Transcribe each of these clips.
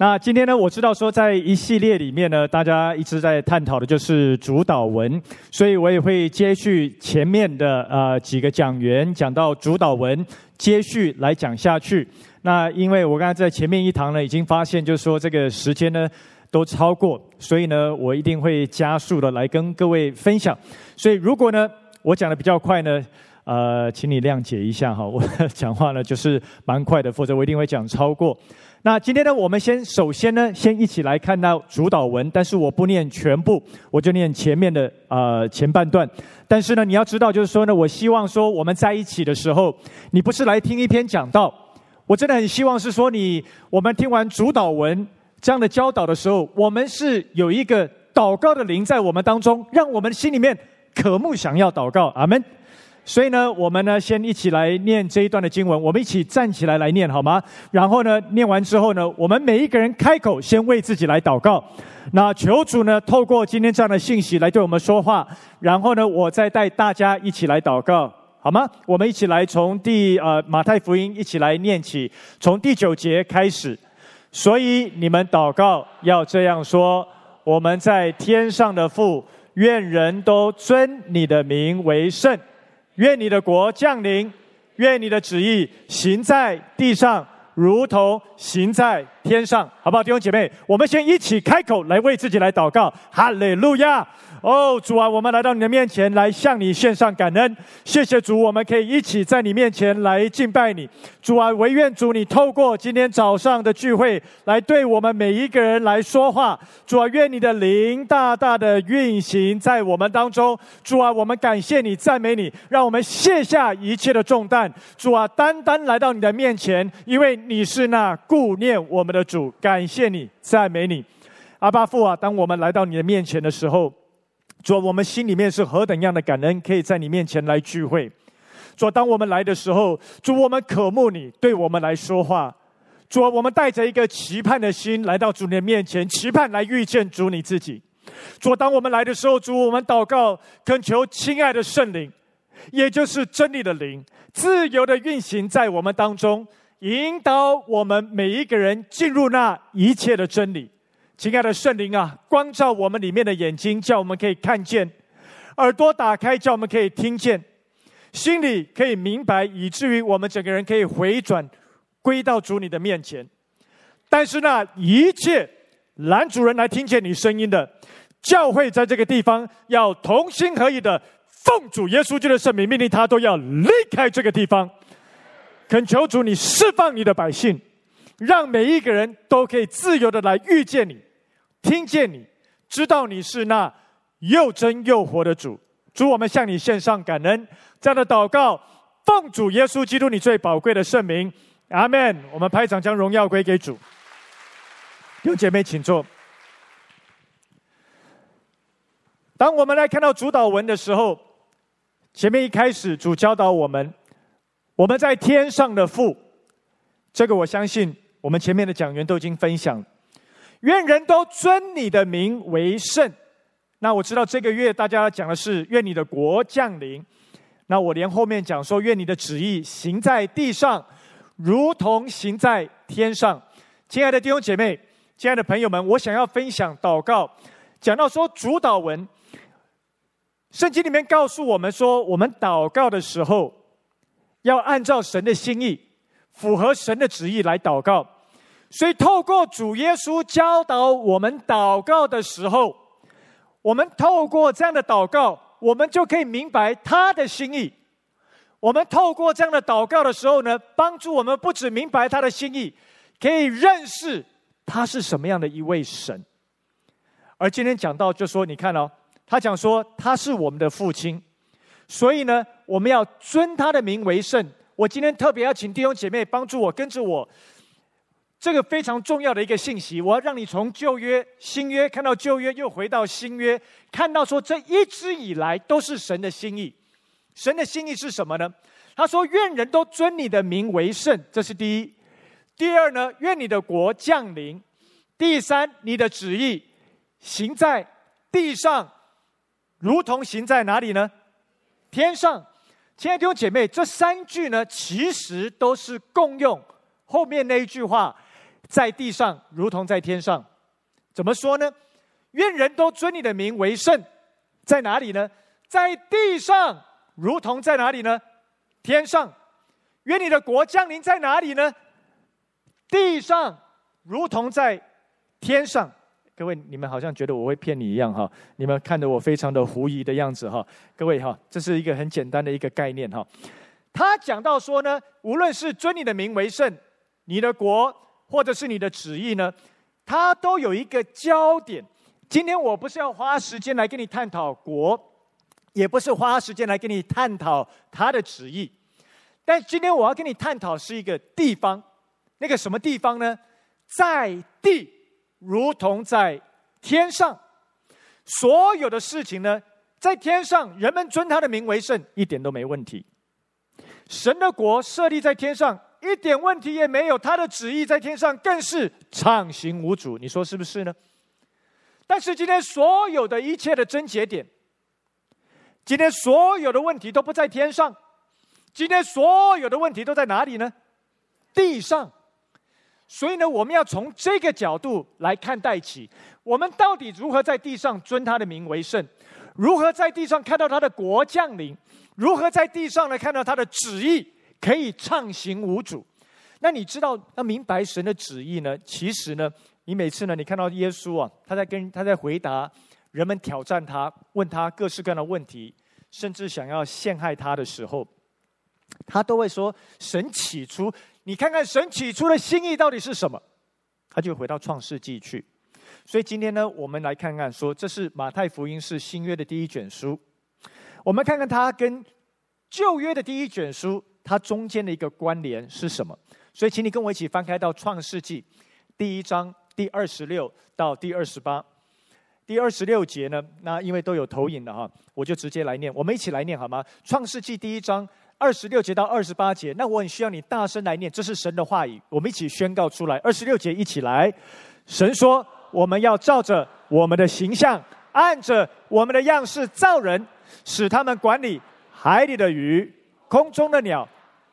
那今天呢，我知道说在一系列里面呢，大家一直在探讨的就是主导文，所以我也会接续前面的呃几个讲员讲到主导文，接续来讲下去。那因为我刚才在前面一堂呢，已经发现就是说这个时间呢都超过，所以呢，我一定会加速的来跟各位分享。所以如果呢我讲的比较快呢，呃，请你谅解一下哈，我讲话呢就是蛮快的，否则我一定会讲超过。那今天呢，我们先首先呢，先一起来看到主祷文，但是我不念全部，我就念前面的呃前半段。但是呢，你要知道，就是说呢，我希望说我们在一起的时候，你不是来听一篇讲道，我真的很希望是说你，我们听完主祷文这样的教导的时候，我们是有一个祷告的灵在我们当中，让我们心里面渴慕想要祷告。阿门。所以呢，我们呢先一起来念这一段的经文，我们一起站起来来念好吗？然后呢，念完之后呢，我们每一个人开口先为自己来祷告。那求主呢，透过今天这样的信息来对我们说话。然后呢，我再带大家一起来祷告，好吗？我们一起来从第呃马太福音一起来念起，从第九节开始。所以你们祷告要这样说：我们在天上的父，愿人都尊你的名为圣。愿你的国降临，愿你的旨意行在地上，如同行在天上，好不好，弟兄姐妹？我们先一起开口来为自己来祷告，哈利路亚。哦，主啊，我们来到你的面前，来向你献上感恩。谢谢主，我们可以一起在你面前来敬拜你。主啊，唯愿主你透过今天早上的聚会，来对我们每一个人来说话。主啊，愿你的灵大大的运行在我们当中。主啊，我们感谢你，赞美你，让我们卸下一切的重担。主啊，单单来到你的面前，因为你是那顾念我们的主。感谢你，赞美你，阿爸父啊！当我们来到你的面前的时候。主，我们心里面是何等样的感恩，可以在你面前来聚会。主，当我们来的时候，主，我们渴慕你对我们来说话。主，我们带着一个期盼的心来到主你的面前，期盼来遇见主你自己。主，当我们来的时候，主，我们祷告，恳求亲爱的圣灵，也就是真理的灵，自由的运行在我们当中，引导我们每一个人进入那一切的真理。亲爱的圣灵啊，光照我们里面的眼睛，叫我们可以看见；耳朵打开，叫我们可以听见；心里可以明白，以至于我们整个人可以回转，归到主你的面前。但是那一切拦阻人来听见你声音的教会，在这个地方要同心合意的奉主耶稣基督的圣名命令他都要离开这个地方。恳求主你释放你的百姓，让每一个人都可以自由的来遇见你。听见你，知道你是那又真又活的主。主，我们向你献上感恩，这样的祷告，奉主耶稣基督你最宝贵的圣名，阿门。我们拍掌，将荣耀归给主。弟兄姐妹，请坐。当我们来看到主祷文的时候，前面一开始主教导我们，我们在天上的父，这个我相信我们前面的讲员都已经分享。愿人都尊你的名为圣。那我知道这个月大家讲的是愿你的国降临。那我连后面讲说愿你的旨意行在地上，如同行在天上。亲爱的弟兄姐妹，亲爱的朋友们，我想要分享祷告，讲到说主祷文，圣经里面告诉我们说，我们祷告的时候要按照神的心意，符合神的旨意来祷告。所以，透过主耶稣教导我们祷告的时候，我们透过这样的祷告，我们就可以明白他的心意。我们透过这样的祷告的时候呢，帮助我们不只明白他的心意，可以认识他是什么样的一位神。而今天讲到，就说你看哦，他讲说他是我们的父亲，所以呢，我们要尊他的名为圣。我今天特别要请弟兄姐妹帮助我，跟着我。这个非常重要的一个信息，我要让你从旧约、新约看到旧约，又回到新约，看到说这一直以来都是神的心意。神的心意是什么呢？他说：“愿人都尊你的名为圣。”这是第一。第二呢？愿你的国降临。第三，你的旨意行在地上，如同行在哪里呢？天上。亲爱的弟兄姐妹，这三句呢，其实都是共用后面那一句话。在地上如同在天上。怎么说呢？愿人都尊你的名为圣，在哪里呢？在地上如同在哪里呢？天上。愿你的国降临在哪里呢？地上如同在天上。各位，你们好像觉得我会骗你一样哈？你们看得我非常的狐疑的样子哈？各位哈，这是一个很简单的一个概念哈。他讲到说呢，无论是尊你的名为圣，你的国或者是你的旨意呢，它都有一个焦点。今天我不是要花时间来跟你探讨国，也不是花时间来跟你探讨他的旨意。但今天我要跟你探讨是一个地方，那个什么地方呢？在地如同在天上，所有的事情呢，在天上人们尊他的名为圣，一点都没问题。神的国设立在天上，一点问题也没有。他的旨意在天上更是畅行无阻，你说是不是呢？但是今天所有的一切的症结点，今天所有的问题都不在天上。今天所有的问题都在哪里呢？地上。所以呢，我们要从这个角度来看待起，我们到底如何在地上尊他的名为圣？如何在地上看到他的国降临？如何在地上呢看到他的旨意可以畅行无阻？那你知道要明白神的旨意呢？其实呢，你每次呢，你看到耶稣啊，他在跟他在回答人们挑战他、问他各式各样的问题，甚至想要陷害他的时候。他都会说：“神起初，你看看神起初的心意到底是什么？”他就回到创世纪去。所以今天呢，我们来看看说，这是马太福音是新约的第一卷书。我们看看它跟旧约的第一卷书，它中间的一个关联是什么？所以，请你跟我一起翻开到创世纪第一章第二十六到第二十八。第二十六节呢，那因为都有投影的哈，我就直接来念。我们一起来念好吗？创世纪第一章。二十六节到二十八节，那我很需要你大声来念，这是神的话语，我们一起宣告出来。二十六节一起来，神说：“我们要照着我们的形象，按着我们的样式造人，使他们管理海里的鱼、空中的鸟、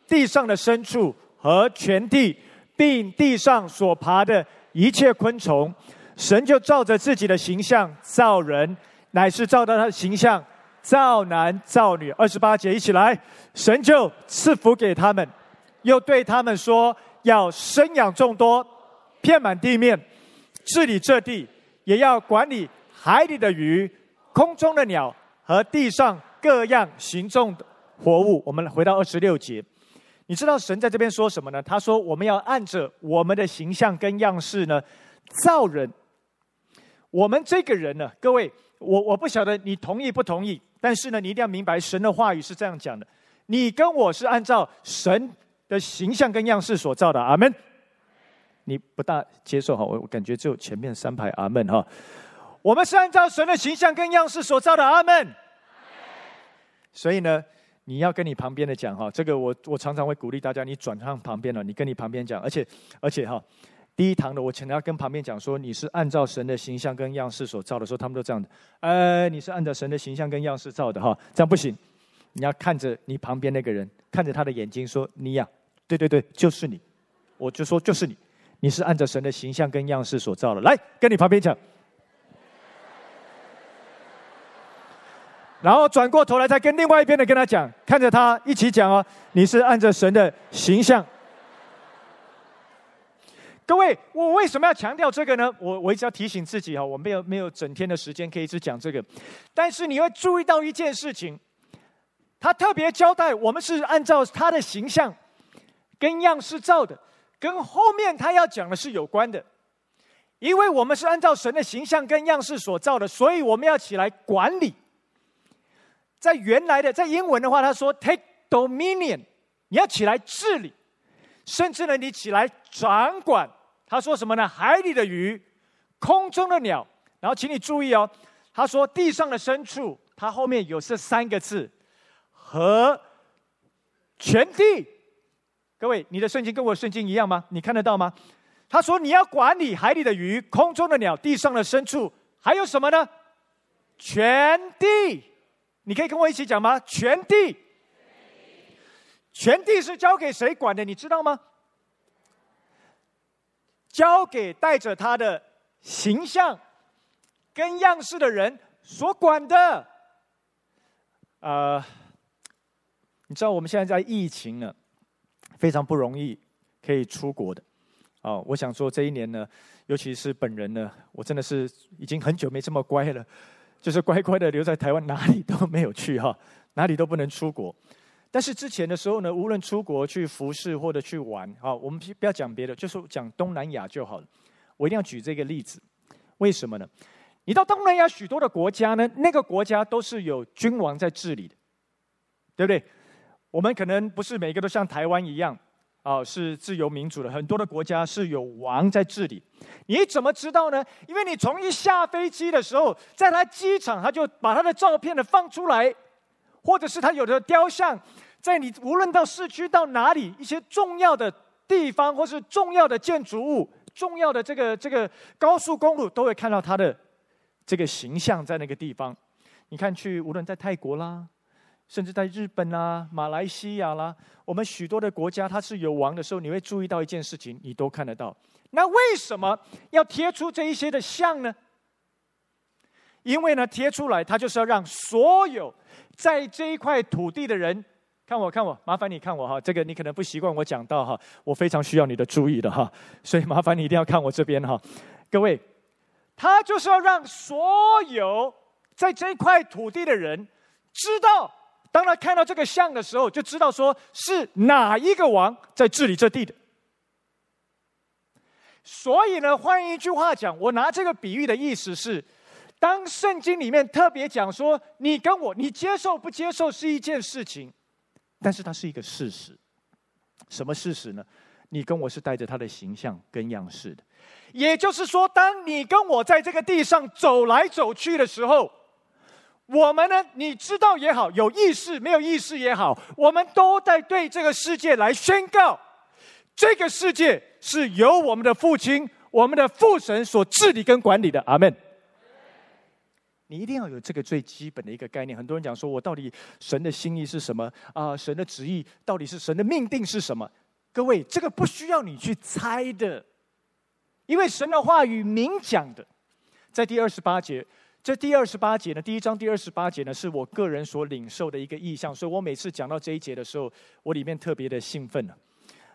地上的牲畜和全地，并地上所爬的一切昆虫。”神就照着自己的形象造人，乃是照着他的形象。造男造女，二十八节一起来，神就赐福给他们，又对他们说：要生养众多，遍满地面，治理这地，也要管理海里的鱼、空中的鸟和地上各样行动的活物。我们回到二十六节，你知道神在这边说什么呢？他说：我们要按着我们的形象跟样式呢，造人。我们这个人呢，各位，我我不晓得你同意不同意。但是呢，你一定要明白，神的话语是这样讲的：你跟我是按照神的形象跟样式所造的。阿门。你不大接受哈？我我感觉只有前面三排阿门哈。我们是按照神的形象跟样式所造的。阿门。所以呢，你要跟你旁边的讲哈，这个我我常常会鼓励大家，你转向旁边了，你跟你旁边讲，而且而且哈。第一堂的，我请他跟旁边讲说，你是按照神的形象跟样式所造的，说他们都这样的。呃，你是按照神的形象跟样式造的哈，这样不行。你要看着你旁边那个人，看着他的眼睛说，你呀、对对对，就是你。我就说就是你，你是按照神的形象跟样式所造的。来，跟你旁边讲，然后转过头来再跟另外一边的跟他讲，看着他一起讲哦，你是按着神的形象。各位，我为什么要强调这个呢？我我一直要提醒自己哈，我没有没有整天的时间可以一直讲这个，但是你会注意到一件事情，他特别交代我们是按照他的形象跟样式造的，跟后面他要讲的是有关的，因为我们是按照神的形象跟样式所造的，所以我们要起来管理。在原来的在英文的话，他说 “take dominion”，你要起来治理，甚至呢，你起来掌管。他说什么呢？海里的鱼，空中的鸟。然后，请你注意哦。他说地上的牲畜，他后面有这三个字和全地。各位，你的圣经跟我圣经一样吗？你看得到吗？他说你要管理海里的鱼，空中的鸟，地上的牲畜，还有什么呢？全地。你可以跟我一起讲吗？全地。全地是交给谁管的？你知道吗？交给带着他的形象跟样式的人所管的。呃，你知道我们现在在疫情呢，非常不容易可以出国的。哦，我想说这一年呢，尤其是本人呢，我真的是已经很久没这么乖了，就是乖乖的留在台湾，哪里都没有去哈，哪里都不能出国。但是之前的时候呢，无论出国去服侍或者去玩，啊，我们不要讲别的，就是讲东南亚就好了。我一定要举这个例子，为什么呢？你到东南亚许多的国家呢，那个国家都是有君王在治理的，对不对？我们可能不是每个都像台湾一样，啊，是自由民主的，很多的国家是有王在治理。你怎么知道呢？因为你从一下飞机的时候，在他机场，他就把他的照片呢放出来。或者是他有的雕像，在你无论到市区到哪里，一些重要的地方，或是重要的建筑物、重要的这个这个高速公路，都会看到他的这个形象在那个地方。你看，去无论在泰国啦，甚至在日本啦、马来西亚啦，我们许多的国家，它是有王的时候，你会注意到一件事情，你都看得到。那为什么要贴出这一些的像呢？因为呢，贴出来，它就是要让所有。在这一块土地的人，看我看我，麻烦你看我哈，这个你可能不习惯我讲到哈，我非常需要你的注意的哈，所以麻烦你一定要看我这边哈，各位，他就是要让所有在这一块土地的人知道，当他看到这个像的时候，就知道说是哪一个王在治理这地的。所以呢，换一句话讲，我拿这个比喻的意思是。当圣经里面特别讲说，你跟我，你接受不接受是一件事情，但是它是一个事实。什么事实呢？你跟我是带着他的形象跟样式的，也就是说，当你跟我在这个地上走来走去的时候，我们呢，你知道也好，有意识没有意识也好，我们都在对这个世界来宣告，这个世界是由我们的父亲、我们的父神所治理跟管理的。阿门。你一定要有这个最基本的一个概念。很多人讲说，我到底神的心意是什么啊？神的旨意到底是神的命定是什么？各位，这个不需要你去猜的，因为神的话语明讲的，在第二十八节。这第二十八节呢，第一章第二十八节呢，是我个人所领受的一个意象，所以我每次讲到这一节的时候，我里面特别的兴奋。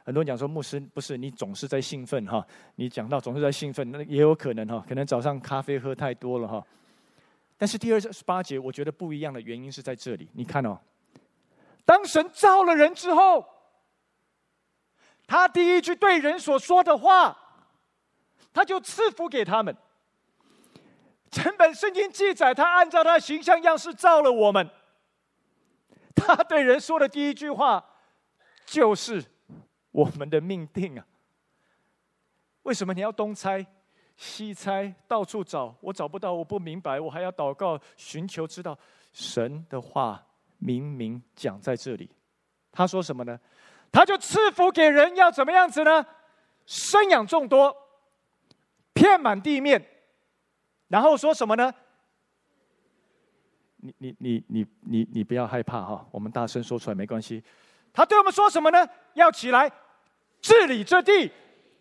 很多人讲说，牧师不是你总是在兴奋哈？你讲到总是在兴奋，那也有可能哈，可能早上咖啡喝太多了哈。但是第二十八节，我觉得不一样的原因是在这里。你看哦，当神造了人之后，他第一句对人所说的话，他就赐福给他们。整本圣经记载，他按照他的形象样式造了我们。他对人说的第一句话，就是我们的命定啊。为什么你要东猜？西猜，到处找，我找不到，我不明白，我还要祷告，寻求知道神的话明明讲在这里。他说什么呢？他就赐福给人，要怎么样子呢？生养众多，遍满地面。然后说什么呢？你你你你你你不要害怕哈，我们大声说出来没关系。他对我们说什么呢？要起来治理这地。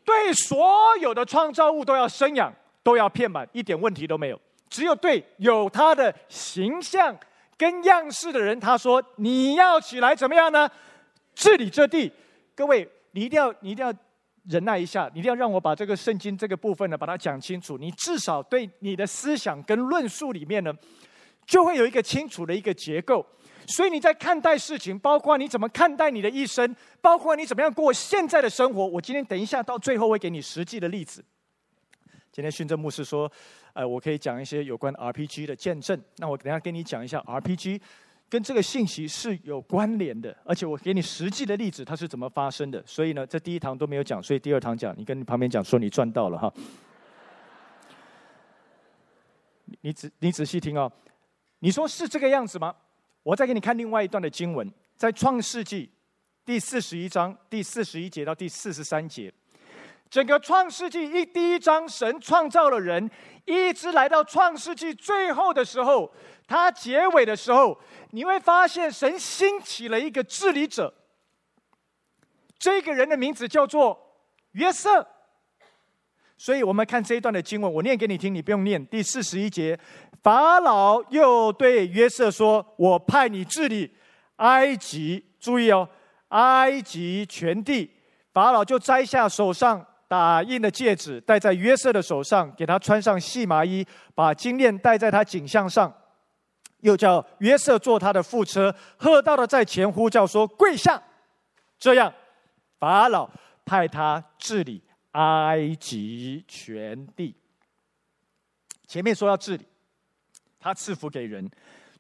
对所有的创造物都要生养，都要遍满，一点问题都没有。只有对有他的形象跟样式的人，他说：“你要起来怎么样呢？治理这地。”各位，你一定要，你一定要忍耐一下，你一定要让我把这个圣经这个部分呢，把它讲清楚。你至少对你的思想跟论述里面呢，就会有一个清楚的一个结构。所以你在看待事情，包括你怎么看待你的一生，包括你怎么样过现在的生活。我今天等一下到最后会给你实际的例子。今天训政牧师说，呃，我可以讲一些有关 RPG 的见证。那我等下跟你讲一下 RPG 跟这个信息是有关联的，而且我给你实际的例子，它是怎么发生的。所以呢，这第一堂都没有讲，所以第二堂讲，你跟你旁边讲说你赚到了哈。你仔你仔细听哦，你说是这个样子吗？我再给你看另外一段的经文，在创世纪第四十一章第四十一节到第四十三节，整个创世纪一第一章，神创造了人，一直来到创世纪最后的时候，他结尾的时候，你会发现神兴起了一个治理者，这个人的名字叫做约瑟。所以我们看这一段的经文，我念给你听，你不用念。第四十一节，法老又对约瑟说：“我派你治理埃及，注意哦，埃及全地。”法老就摘下手上打印的戒指，戴在约瑟的手上，给他穿上细麻衣，把金链戴在他颈项上，又叫约瑟坐他的副车，喝道的在前呼叫说：“跪下！”这样，法老派他治理。埃及全地，前面说要治理，他赐福给人，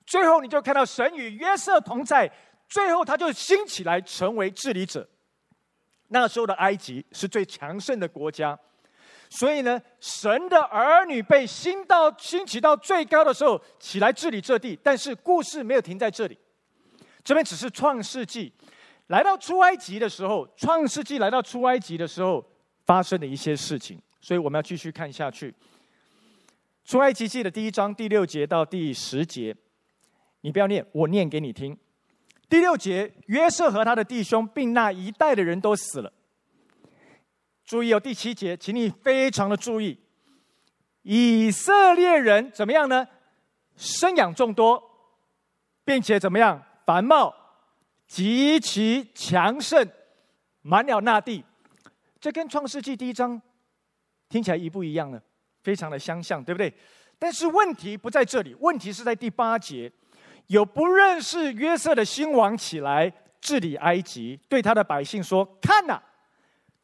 最后你就看到神与约瑟同在，最后他就兴起来成为治理者。那时候的埃及是最强盛的国家，所以呢，神的儿女被兴到兴起到最高的时候，起来治理这地。但是故事没有停在这里，这边只是创世纪，来到出埃及的时候，创世纪来到出埃及的时候。发生的一些事情，所以我们要继续看下去。出埃及记的第一章第六节到第十节，你不要念，我念给你听。第六节，约瑟和他的弟兄，并那一代的人都死了。注意哦，第七节，请你非常的注意，以色列人怎么样呢？生养众多，并且怎么样？繁茂，极其强盛，满了那地。这跟创世纪第一章听起来一不一样呢？非常的相像，对不对？但是问题不在这里，问题是在第八节，有不认识约瑟的新王起来治理埃及，对他的百姓说：“看呐，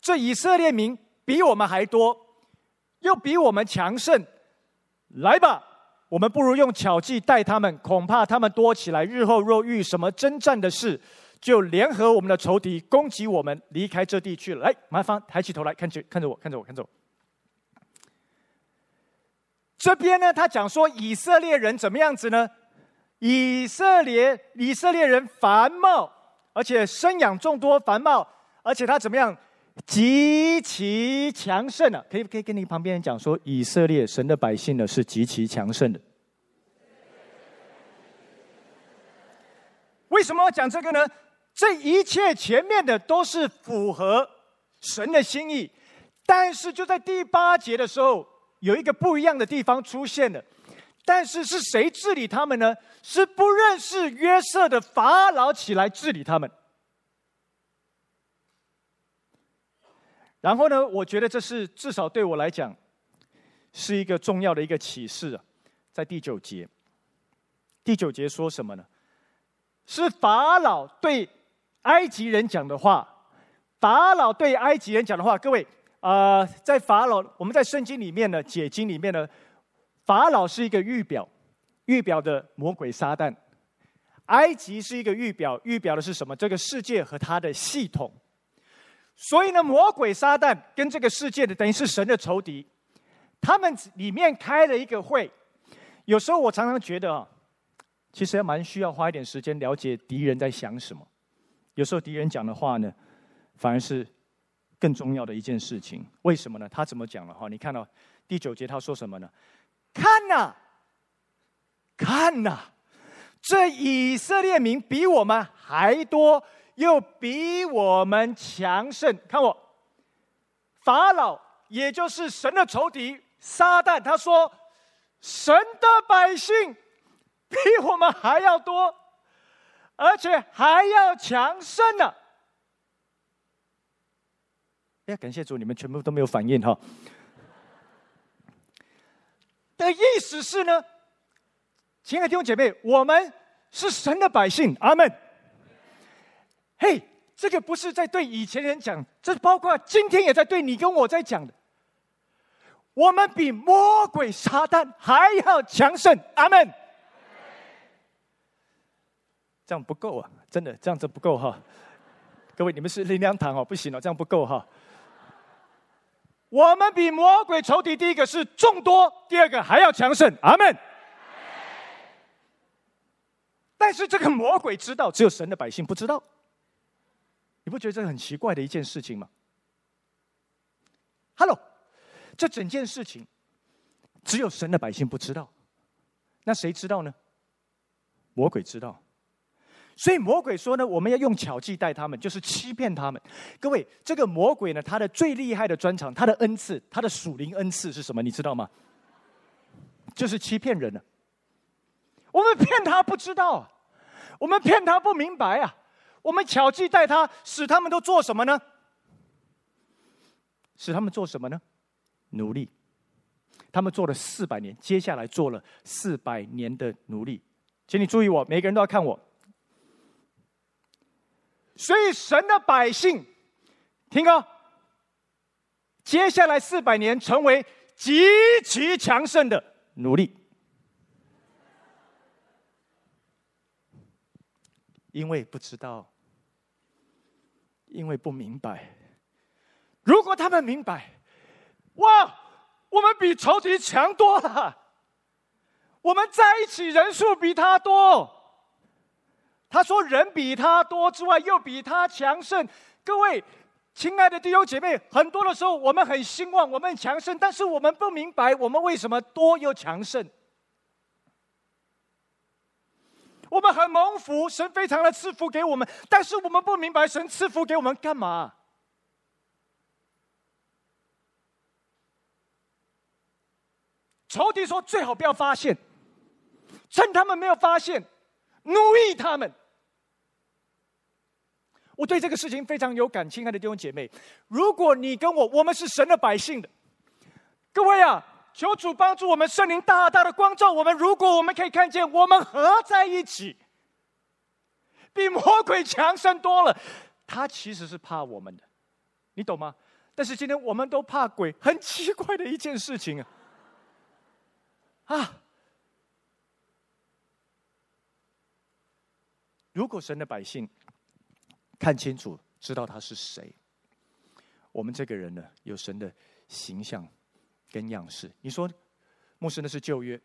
这以色列民比我们还多，又比我们强盛。来吧，我们不如用巧计待他们，恐怕他们多起来，日后若遇什么征战的事。”就联合我们的仇敌攻击我们，离开这地去了。来，麻烦抬起头来看着，看着我，看着我，看着我。这边呢，他讲说以色列人怎么样子呢？以色列以色列人繁茂，而且生养众多，繁茂，而且他怎么样？极其强盛呢、啊？可以可以跟你旁边人讲说，以色列神的百姓呢是极其强盛的。为什么要讲这个呢？这一切前面的都是符合神的心意，但是就在第八节的时候，有一个不一样的地方出现了。但是是谁治理他们呢？是不认识约瑟的法老起来治理他们。然后呢，我觉得这是至少对我来讲，是一个重要的一个启示啊，在第九节。第九节说什么呢？是法老对。埃及人讲的话，法老对埃及人讲的话，各位，啊、呃，在法老，我们在圣经里面呢，解经里面呢，法老是一个预表，预表的魔鬼撒旦；埃及是一个预表，预表的是什么？这个世界和它的系统。所以呢，魔鬼撒旦跟这个世界的等于是神的仇敌，他们里面开了一个会。有时候我常常觉得啊，其实还蛮需要花一点时间了解敌人在想什么。有时候敌人讲的话呢，反而是更重要的一件事情。为什么呢？他怎么讲了哈？你看到第九节他说什么呢？看呐，看呐，这以色列民比我们还多，又比我们强盛。看我，法老也就是神的仇敌撒旦，他说神的百姓比我们还要多。而且还要强盛呢！哎呀，感谢主，你们全部都没有反应哈。的意思是呢，亲爱的弟兄姐妹，我们是神的百姓，阿门。嘿，这个不是在对以前人讲，这包括今天也在对你跟我在讲的。我们比魔鬼撒旦还要强盛，阿门。这样不够啊！真的，这样子不够哈。各位，你们是灵粮堂哦，不行了，这样不够哈。我们比魔鬼仇敌，第一个是众多，第二个还要强盛。阿门。但是这个魔鬼知道，只有神的百姓不知道。你不觉得这很奇怪的一件事情吗？Hello，这整件事情只有神的百姓不知道，那谁知道呢？魔鬼知道。所以魔鬼说呢，我们要用巧计待他们，就是欺骗他们。各位，这个魔鬼呢，他的最厉害的专长，他的恩赐，他的属灵恩赐是什么？你知道吗？就是欺骗人呢。我们骗他不知道啊，我们骗他不明白啊，我们巧计待他，使他们都做什么呢？使他们做什么呢？奴隶。他们做了四百年，接下来做了四百年的奴隶。请你注意我，每个人都要看我。所以神的百姓，听哦，接下来四百年成为极其强盛的奴隶，因为不知道，因为不明白。如果他们明白，哇，我们比仇敌强多了，我们在一起人数比他多。他说：“人比他多之外，又比他强盛。”各位亲爱的弟兄姐妹，很多的时候我们很兴旺，我们很强盛，但是我们不明白我们为什么多又强盛。我们很蒙福，神非常的赐福给我们，但是我们不明白神赐福给我们干嘛？仇敌说：“最好不要发现，趁他们没有发现。”奴役他们，我对这个事情非常有感，亲爱的弟兄姐妹，如果你跟我，我们是神的百姓的，各位啊，求主帮助我们，圣灵大大的光照我们。如果我们可以看见，我们合在一起，比魔鬼强盛多了。他其实是怕我们的，你懂吗？但是今天我们都怕鬼，很奇怪的一件事情啊，啊。如果神的百姓看清楚，知道他是谁，我们这个人呢，有神的形象跟样式。你说，牧师那是旧约，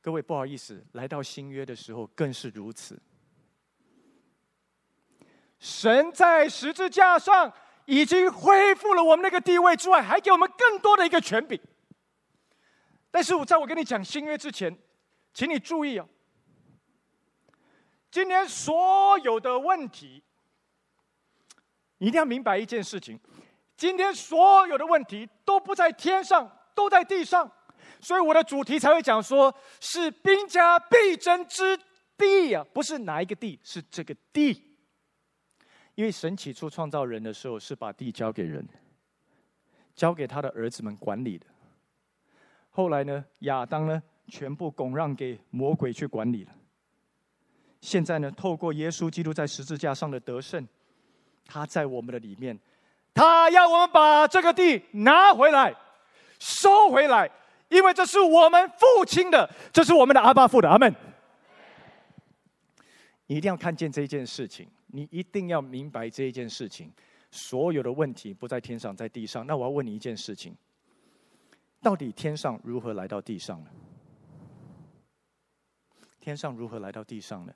各位不好意思，来到新约的时候更是如此。神在十字架上已经恢复了我们那个地位之外，还给我们更多的一个权柄。但是我在我跟你讲新约之前，请你注意哦。今天所有的问题，你一定要明白一件事情：今天所有的问题都不在天上，都在地上。所以我的主题才会讲说，是兵家必争之地啊，不是哪一个地，是这个地。因为神起初创造人的时候，是把地交给人，交给他的儿子们管理的。后来呢，亚当呢，全部拱让给魔鬼去管理了。现在呢，透过耶稣基督在十字架上的得胜，他在我们的里面，他要我们把这个地拿回来，收回来，因为这是我们父亲的，这是我们的阿爸父的。阿门。你一定要看见这一件事情，你一定要明白这一件事情。所有的问题不在天上，在地上。那我要问你一件事情：到底天上如何来到地上呢？天上如何来到地上呢？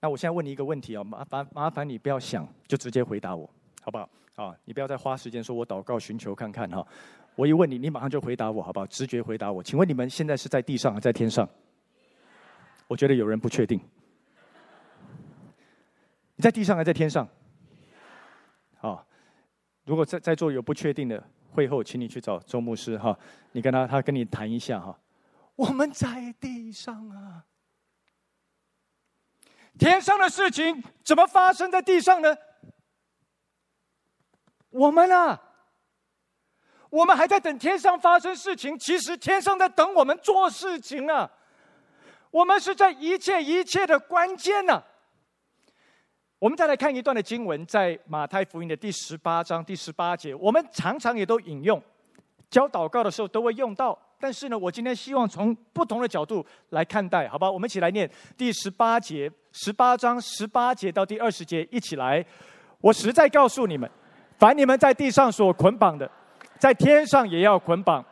那我现在问你一个问题啊，麻烦麻烦你不要想，就直接回答我，好不好？啊，你不要再花时间说我祷告寻求看看哈。我一问你，你马上就回答我，好不好？直觉回答我。请问你们现在是在地上还是在天上？我觉得有人不确定。你在地上还是在天上？好，如果在在座有不确定的，会后请你去找周牧师哈，你跟他他跟你谈一下哈。我们在地上啊。天上的事情怎么发生在地上呢？我们啊，我们还在等天上发生事情，其实天上在等我们做事情啊。我们是在一切一切的关键呢。我们再来看一段的经文，在马太福音的第十八章第十八节，我们常常也都引用，教祷告的时候都会用到。但是呢，我今天希望从不同的角度来看待，好吧？我们一起来念第十八节，十八章十八节到第二十节，一起来。我实在告诉你们，凡你们在地上所捆绑的，在天上也要捆绑；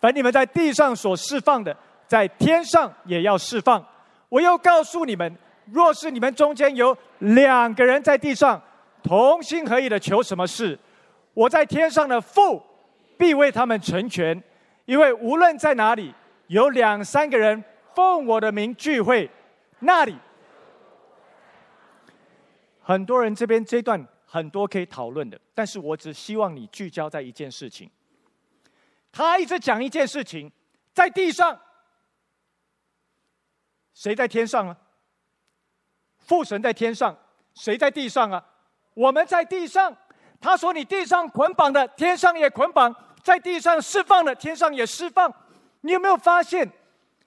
凡你们在地上所释放的，在天上也要释放。我又告诉你们，若是你们中间有两个人在地上同心合意的求什么事，我在天上的父必为他们成全。因为无论在哪里，有两三个人奉我的名聚会，那里很多人这边这段很多可以讨论的，但是我只希望你聚焦在一件事情。他一直讲一件事情，在地上，谁在天上啊？父神在天上，谁在地上啊？我们在地上。他说：“你地上捆绑的，天上也捆绑；在地上释放了，天上也释放。”你有没有发现，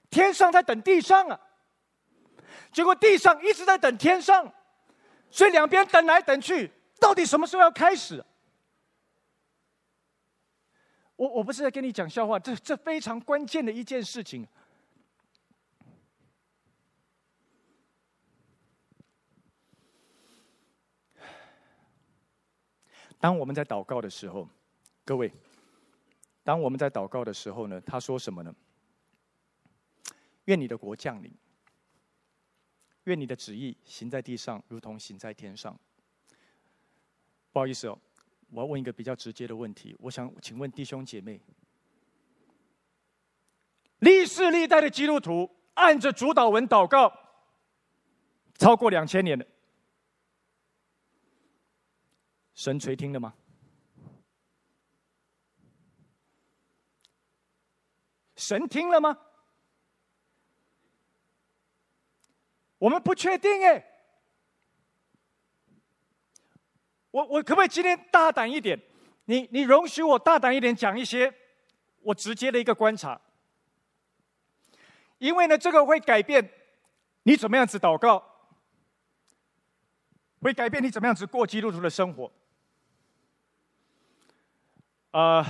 天上在等地上啊？结果地上一直在等天上，所以两边等来等去，到底什么时候要开始？我我不是在跟你讲笑话，这这非常关键的一件事情。当我们在祷告的时候，各位，当我们在祷告的时候呢，他说什么呢？愿你的国降临。愿你的旨意行在地上，如同行在天上。不好意思哦，我要问一个比较直接的问题。我想请问弟兄姐妹：历世历代的基督徒按着主祷文祷告，超过两千年了，神垂听了吗？神听了吗？我们不确定哎，我我可不可以今天大胆一点？你你容许我大胆一点讲一些我直接的一个观察，因为呢，这个会改变你怎么样子祷告，会改变你怎么样子过基督徒的生活。啊、呃，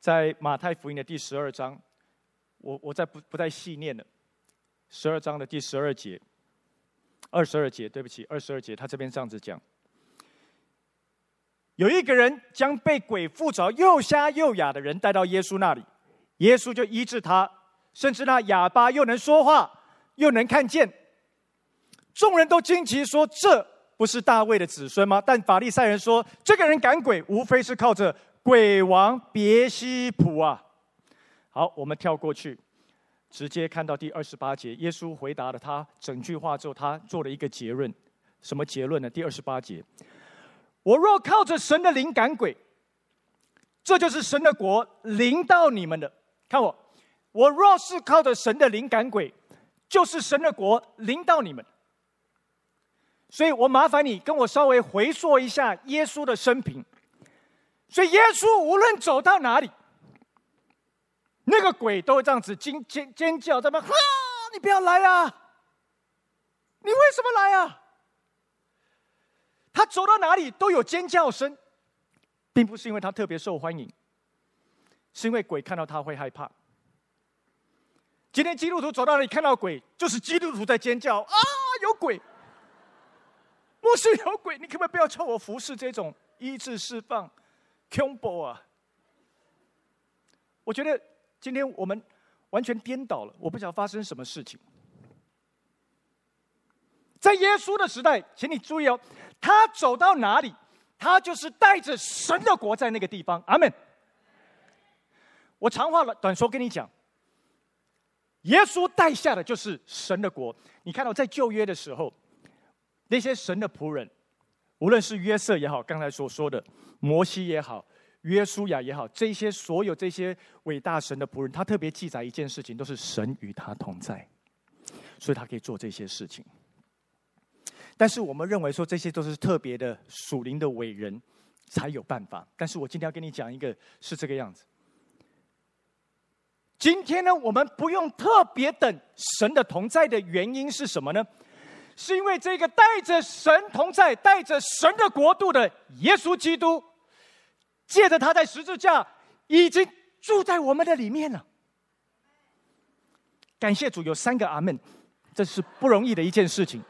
在马太福音的第十二章，我我再不不再细念了。十二章的第十二节，二十二节，对不起，二十二节，他这边这样子讲：有一个人将被鬼附着、又瞎又哑的人带到耶稣那里，耶稣就医治他，甚至那哑巴又能说话，又能看见。众人都惊奇说：“这不是大卫的子孙吗？”但法利赛人说：“这个人赶鬼，无非是靠着鬼王别西卜啊。”好，我们跳过去。直接看到第二十八节，耶稣回答了他整句话之后，他做了一个结论。什么结论呢？第二十八节：我若靠着神的灵赶鬼，这就是神的国临到你们的。看我，我若是靠着神的灵赶鬼，就是神的国临到你们。所以我麻烦你跟我稍微回溯一下耶稣的生平。所以耶稣无论走到哪里。那个鬼都会这样子尖尖尖叫，在那哈！你不要来啊！你为什么来啊？他走到哪里都有尖叫声，并不是因为他特别受欢迎，是因为鬼看到他会害怕。今天基督徒走到那里看到鬼，就是基督徒在尖叫啊！有鬼！牧师有鬼！你可不可以不要叫我服侍这种医治释放？恐怖啊！我觉得。今天我们完全颠倒了，我不晓得发生什么事情。在耶稣的时代，请你注意哦，他走到哪里，他就是带着神的国在那个地方。阿门。我长话短说，跟你讲，耶稣带下的就是神的国。你看到在旧约的时候，那些神的仆人，无论是约瑟也好，刚才所说的摩西也好。约书亚也好，这些所有这些伟大神的仆人，他特别记载一件事情，都是神与他同在，所以他可以做这些事情。但是我们认为说这些都是特别的属灵的伟人才有办法。但是我今天要跟你讲一个，是这个样子。今天呢，我们不用特别等神的同在的原因是什么呢？是因为这个带着神同在、带着神的国度的耶稣基督。借着他在十字架已经住在我们的里面了。感谢主，有三个阿门，这是不容易的一件事情。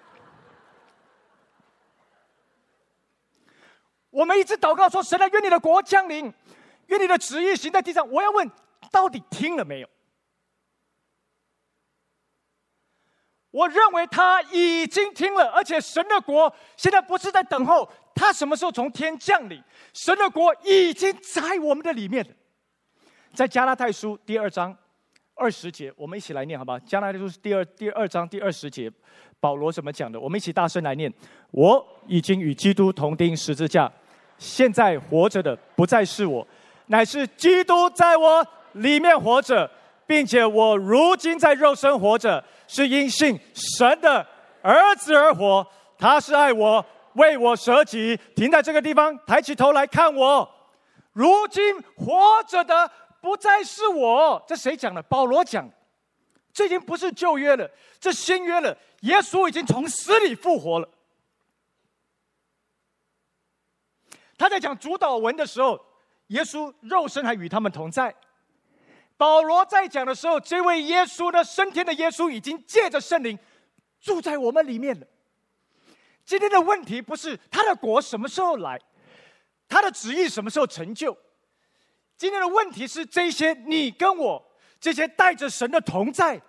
我们一直祷告说：“神啊，愿你的国降临，愿你的旨意行在地上。”我要问，到底听了没有？我认为他已经听了，而且神的国现在不是在等候。他什么时候从天降临？神的国已经在我们的里面。在加拉太书第二章二十节，我们一起来念，好吧？加拉太书第二第二章第二十节，保罗怎么讲的？我们一起大声来念：我已经与基督同钉十字架，现在活着的不再是我，乃是基督在我里面活着，并且我如今在肉身活着，是因信神的儿子而活。他是爱我，为我舍己。停在这个地方，抬起头来看我。如今活着的不再是我，这谁讲的？保罗讲。这已经不是旧约了，这新约了。耶稣已经从死里复活了。他在讲主祷文的时候，耶稣肉身还与他们同在。保罗在讲的时候，这位耶稣呢升天的耶稣已经借着圣灵住在我们里面了。今天的问题不是他的国什么时候来，他的旨意什么时候成就？今天的问题是这些你跟我这些带着神的同在，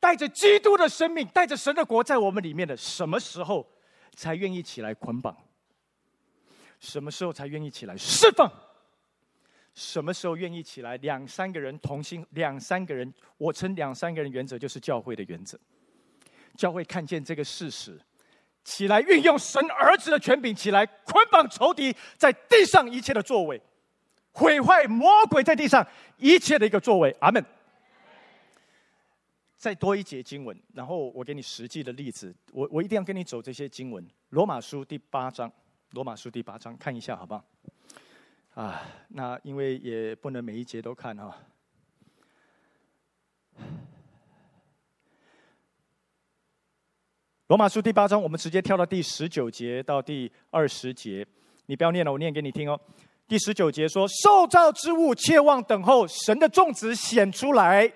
带着基督的生命，带着神的国在我们里面的，什么时候才愿意起来捆绑？什么时候才愿意起来释放？什么时候愿意起来？两三个人同心，两三个人，我称两三个人原则就是教会的原则。教会看见这个事实。起来，运用神儿子的权柄，起来捆绑仇敌在地上一切的作为，毁坏魔鬼在地上一切的一个作为。阿门。再多一节经文，然后我给你实际的例子。我我一定要跟你走这些经文。罗马书第八章，罗马书第八章，看一下好不好？啊，那因为也不能每一节都看哈。罗马书第八章，我们直接跳到第十九节到第二十节。你不要念了，我念给你听哦。第十九节说：“受造之物切望等候神的众子显出来，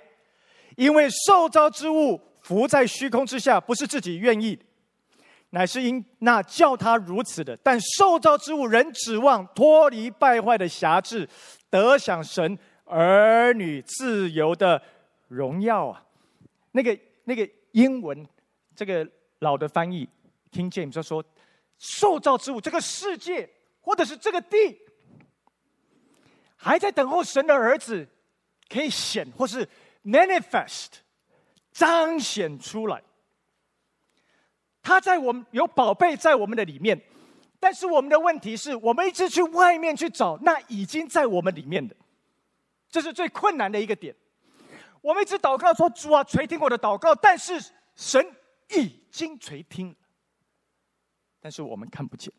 因为受造之物伏在虚空之下，不是自己愿意，乃是因那叫他如此的。但受造之物仍指望脱离败坏的辖制，得享神儿女自由的荣耀啊！那个那个英文这个。”老的翻译，King James 就说：“受造之物，这个世界或者是这个地，还在等候神的儿子可以显或是 manifest 彰显出来。他在我们有宝贝在我们的里面，但是我们的问题是我们一直去外面去找那已经在我们里面的，这是最困难的一个点。我们一直祷告说：主啊，垂听我的祷告，但是神。”已经垂听，但是我们看不见，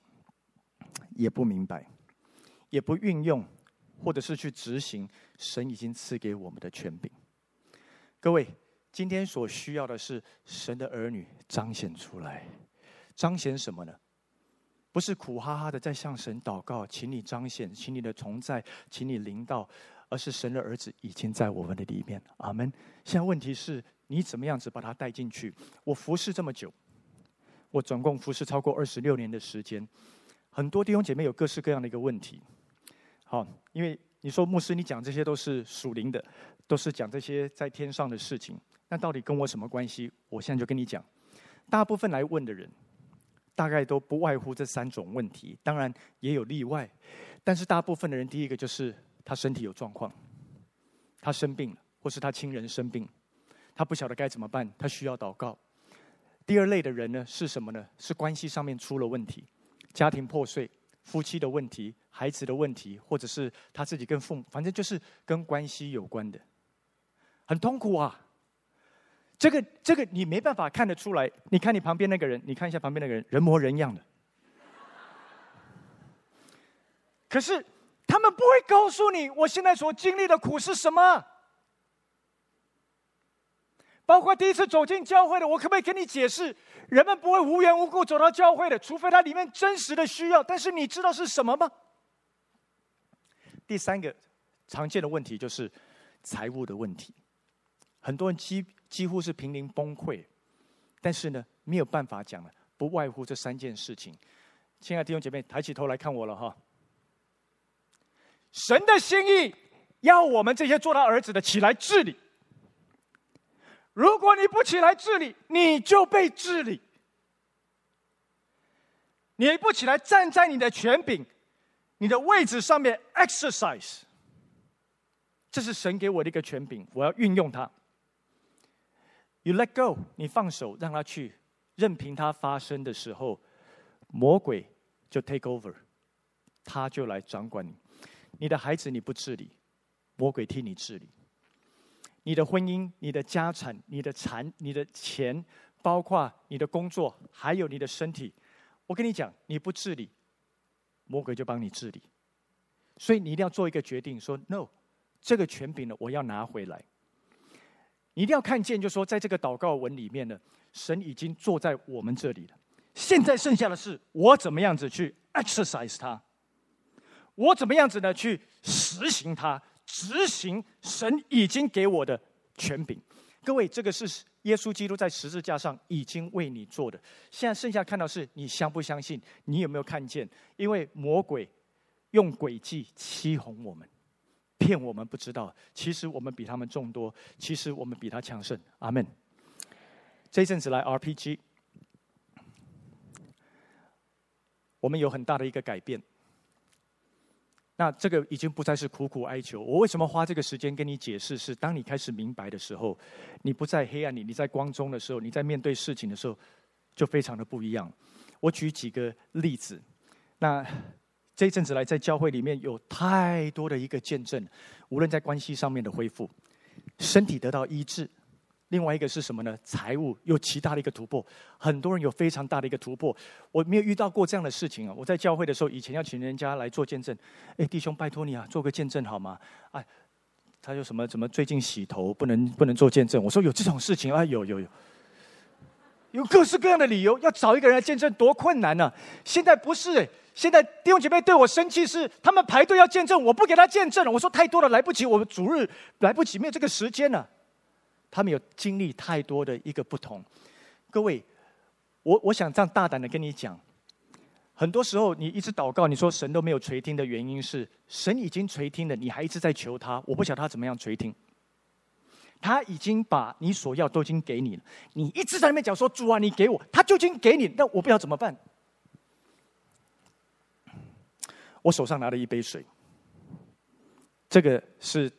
也不明白，也不运用，或者是去执行神已经赐给我们的权柄。各位，今天所需要的是神的儿女彰显出来，彰显什么呢？不是苦哈哈的在向神祷告，请你彰显，请你的同在，请你临到，而是神的儿子已经在我们的里面。阿门。现在问题是。你怎么样子把他带进去？我服侍这么久，我总共服侍超过二十六年的时间。很多弟兄姐妹有各式各样的一个问题。好，因为你说牧师，你讲这些都是属灵的，都是讲这些在天上的事情，那到底跟我什么关系？我现在就跟你讲，大部分来问的人，大概都不外乎这三种问题，当然也有例外，但是大部分的人，第一个就是他身体有状况，他生病了，或是他亲人生病。他不晓得该怎么办，他需要祷告。第二类的人呢，是什么呢？是关系上面出了问题，家庭破碎，夫妻的问题，孩子的问题，或者是他自己跟父母，反正就是跟关系有关的，很痛苦啊。这个这个你没办法看得出来。你看你旁边那个人，你看一下旁边那个人，人模人样的。可是他们不会告诉你，我现在所经历的苦是什么。包括第一次走进教会的，我可不可以跟你解释？人们不会无缘无故走到教会的，除非他里面真实的需要。但是你知道是什么吗？第三个常见的问题就是财务的问题，很多人几几乎是濒临崩溃，但是呢没有办法讲了，不外乎这三件事情。亲爱的弟兄姐妹，抬起头来看我了哈！神的心意要我们这些做他儿子的起来治理。如果你不起来治理，你就被治理。你不起来站在你的权柄、你的位置上面 exercise，这是神给我的一个权柄，我要运用它。You let go，你放手让他去，任凭他发生的时候，魔鬼就 take over，他就来掌管你。你的孩子你不治理，魔鬼替你治理。你的婚姻、你的家产、你的产、你的钱，包括你的工作，还有你的身体，我跟你讲，你不治理，魔鬼就帮你治理。所以你一定要做一个决定，说 no，这个权柄呢，我要拿回来。一定要看见，就说在这个祷告文里面呢，神已经坐在我们这里了。现在剩下的是我怎么样子去 exercise 它，我怎么样子呢去实行它。执行神已经给我的权柄，各位，这个是耶稣基督在十字架上已经为你做的。现在剩下看到是你相不相信？你有没有看见？因为魔鬼用诡计欺哄我们，骗我们不知道，其实我们比他们众多，其实我们比他强盛。阿门。这一阵子来 RPG，我们有很大的一个改变。那这个已经不再是苦苦哀求。我为什么花这个时间跟你解释？是当你开始明白的时候，你不在黑暗里，你在光中的时候，你在面对事情的时候，就非常的不一样。我举几个例子。那这一阵子来，在教会里面有太多的一个见证，无论在关系上面的恢复，身体得到医治。另外一个是什么呢？财务有极大的一个突破，很多人有非常大的一个突破。我没有遇到过这样的事情啊！我在教会的时候，以前要请人家来做见证，哎，弟兄，拜托你啊，做个见证好吗？哎，他就什么怎么最近洗头不能不能做见证？我说有这种事情啊，有有有，有各式各样的理由要找一个人来见证，多困难呢、啊！现在不是，现在弟兄姐妹对我生气是他们排队要见证，我不给他见证了。我说太多了，来不及，我们主日来不及，没有这个时间了、他们有经历太多的一个不同，各位，我我想这样大胆的跟你讲，很多时候你一直祷告，你说神都没有垂听的原因是，神已经垂听了，你还一直在求他，我不晓得他怎么样垂听。他已经把你所要都已经给你了，你一直在那边讲说主啊，你给我，他就已经给你，那我不知道怎么办。我手上拿了一杯水，这个是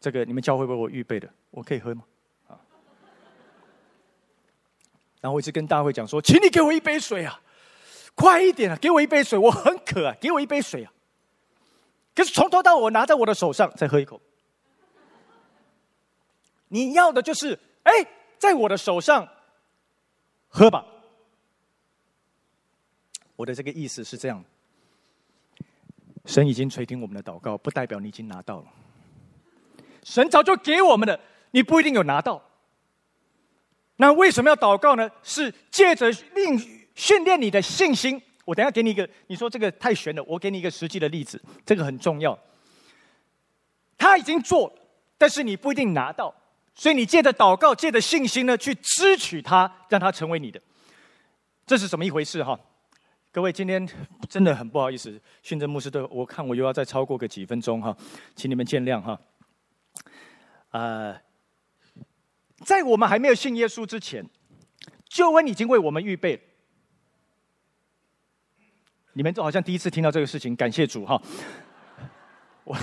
这个你们教会为我预备的，我可以喝吗？啊然后我一直跟大会讲说，请你给我一杯水啊，快一点啊，给我一杯水，我很渴啊，给我一杯水啊。可是从头到尾我拿在我的手上，再喝一口。你要的就是，哎，在我的手上喝吧。我的这个意思是这样，神已经垂听我们的祷告，不代表你已经拿到了。神早就给我们的，你不一定有拿到。那为什么要祷告呢？是借着令训练你的信心。我等下给你一个，你说这个太玄了，我给你一个实际的例子，这个很重要。他已经做，但是你不一定拿到，所以你借着祷告，借着信心呢，去支取他，让他成为你的。这是怎么一回事哈？各位，今天真的很不好意思，训政牧师的，我看我又要再超过个几分钟哈，请你们见谅哈。呃。在我们还没有信耶稣之前，救恩已经为我们预备。你们就好像第一次听到这个事情，感谢主哈！我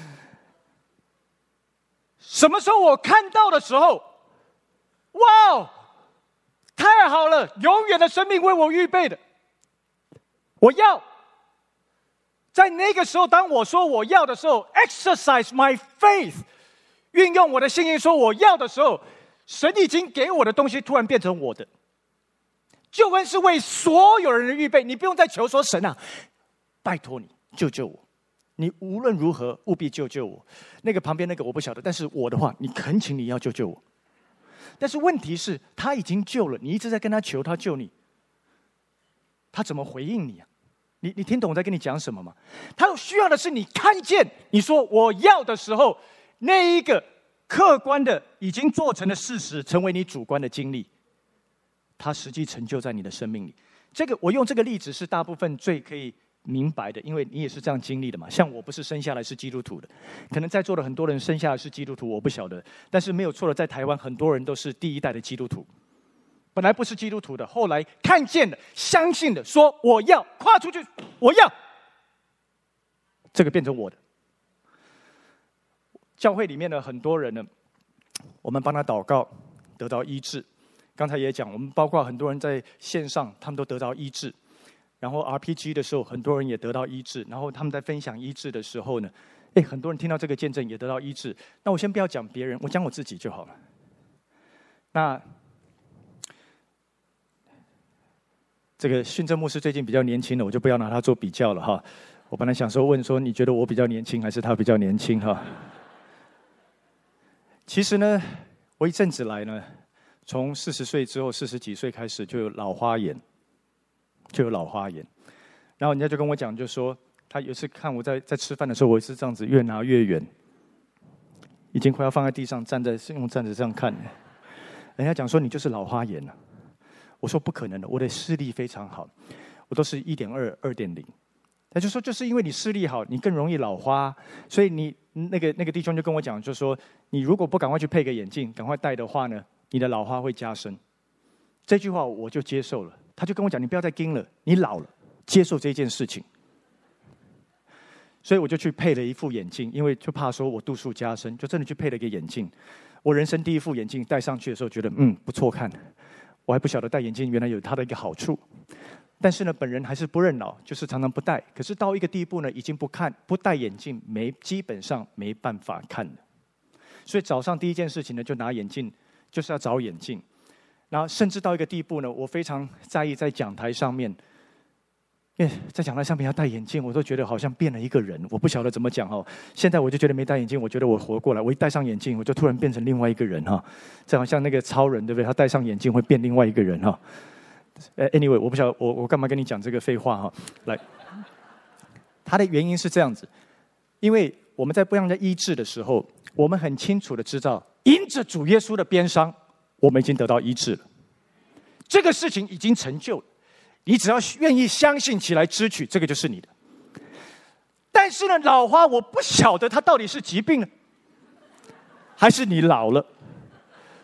什么时候我看到的时候，哇哦，太好了！永远的生命为我预备的，我要在那个时候，当我说我要的时候，exercise my faith。运用我的信心说我要的时候，神已经给我的东西突然变成我的。救恩是为所有人的预备，你不用再求说神啊，拜托你救救我，你无论如何务必救救我。那个旁边那个我不晓得，但是我的话，你恳请你要救救我。但是问题是，他已经救了，你一直在跟他求他救你，他怎么回应你啊？你你听懂我在跟你讲什么吗？他需要的是你看见，你说我要的时候。那一个客观的已经做成的事实，成为你主观的经历，它实际成就在你的生命里。这个我用这个例子是大部分最可以明白的，因为你也是这样经历的嘛。像我不是生下来是基督徒的，可能在座的很多人生下来是基督徒，我不晓得。但是没有错的，在台湾很多人都是第一代的基督徒，本来不是基督徒的，后来看见了、相信的，说我要跨出去，我要这个变成我的。教会里面的很多人呢，我们帮他祷告，得到医治。刚才也讲，我们包括很多人在线上，他们都得到医治。然后 RPG 的时候，很多人也得到医治。然后他们在分享医治的时候呢，哎，很多人听到这个见证也得到医治。那我先不要讲别人，我讲我自己就好了。那这个训正牧师最近比较年轻了，我就不要拿他做比较了哈。我本来想说问说，你觉得我比较年轻还是他比较年轻哈？其实呢，我一阵子来呢。从四十岁之后，四十几岁开始就有老花眼，就有老花眼。然后人家就跟我讲，就说他有一次看我在在吃饭的时候，我是这样子越拿越远，已经快要放在地上，站在用站着这样看。人家讲说你就是老花眼了，我说不可能的，我的视力非常好，我都是一点二、二点零。他就说就是因为你视力好，你更容易老花，所以你那个那个弟兄就跟我讲，就说你如果不赶快去配个眼镜，赶快戴的话呢，你的老花会加深，这句话我就接受了。他就跟我讲：“你不要再盯了，你老了，接受这件事情。”所以我就去配了一副眼镜，因为就怕说我度数加深，就真的去配了一个眼镜。我人生第一副眼镜戴上去的时候，觉得嗯不错看。我还不晓得戴眼镜原来有它的一个好处，但是呢，本人还是不认老，就是常常不戴。可是到一个地步呢，已经不看不戴眼镜没基本上没办法看了。所以早上第一件事情呢，就拿眼镜。就是要找眼镜，然后甚至到一个地步呢，我非常在意在讲台上面，因为在讲台上面要戴眼镜，我都觉得好像变了一个人，我不晓得怎么讲哦。现在我就觉得没戴眼镜，我觉得我活过来，我一戴上眼镜，我就突然变成另外一个人哈，这好像那个超人对不对？他戴上眼镜会变另外一个人哈。，anyway，我不晓得我我干嘛跟你讲这个废话哈？来，他的原因是这样子，因为我们在不让人家医治的时候，我们很清楚的知道。因着主耶稣的鞭伤，我们已经得到医治了。这个事情已经成就了，你只要愿意相信起来支取，这个就是你的。但是呢，老花我不晓得它到底是疾病呢，还是你老了。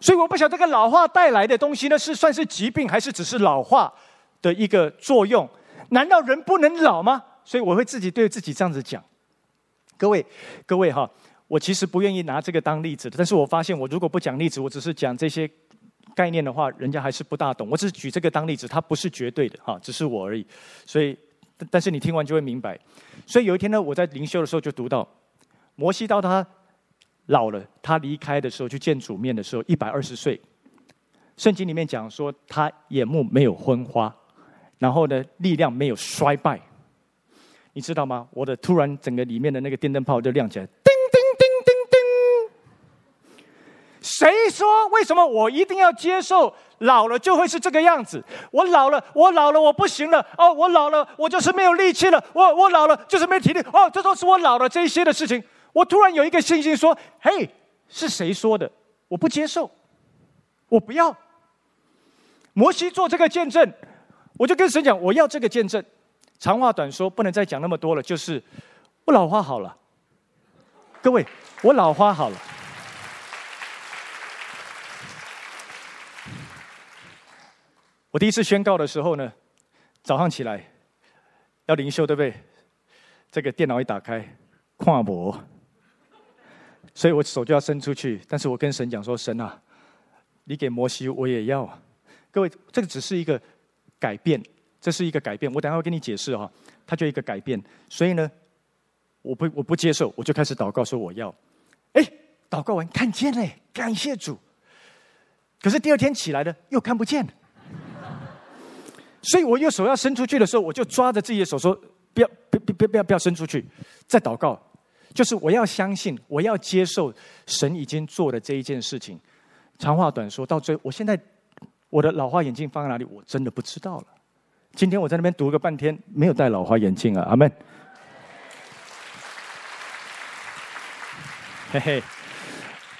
所以我不晓得这个老化带来的东西呢，是算是疾病，还是只是老化的一个作用？难道人不能老吗？所以我会自己对自己这样子讲。各位，各位哈。我其实不愿意拿这个当例子的，但是我发现我如果不讲例子，我只是讲这些概念的话，人家还是不大懂。我只是举这个当例子，它不是绝对的哈，只是我而已。所以，但是你听完就会明白。所以有一天呢，我在灵修的时候就读到，摩西到他老了，他离开的时候去见主面的时候，一百二十岁。圣经里面讲说，他眼目没有昏花，然后呢，力量没有衰败。你知道吗？我的突然整个里面的那个电灯泡就亮起来。谁说？为什么我一定要接受老了就会是这个样子？我老了，我老了，我不行了。哦，我老了，我就是没有力气了。我我老了，就是没体力。哦，这都是我老了这一些的事情。我突然有一个信心说：“嘿，是谁说的？我不接受，我不要。”摩西做这个见证，我就跟神讲：“我要这个见证。”长话短说，不能再讲那么多了。就是我老花好了，各位，我老花好了。我第一次宣告的时候呢，早上起来要灵修，对不对？这个电脑一打开，跨博，所以我手就要伸出去。但是我跟神讲说：“神啊，你给摩西，我也要。”各位，这个只是一个改变，这是一个改变。我等下会跟你解释哈，它就一个改变。所以呢，我不我不接受，我就开始祷告说我要。哎，祷告完看见了，感谢主。可是第二天起来了，又看不见。所以我右手要伸出去的时候，我就抓着自己的手说：“不要，不不不不要不要伸出去。”再祷告，就是我要相信，我要接受神已经做的这一件事情。长话短说，到最后，我现在我的老花眼镜放在哪里，我真的不知道了。今天我在那边读个半天，没有戴老花眼镜啊，阿门。嘿嘿，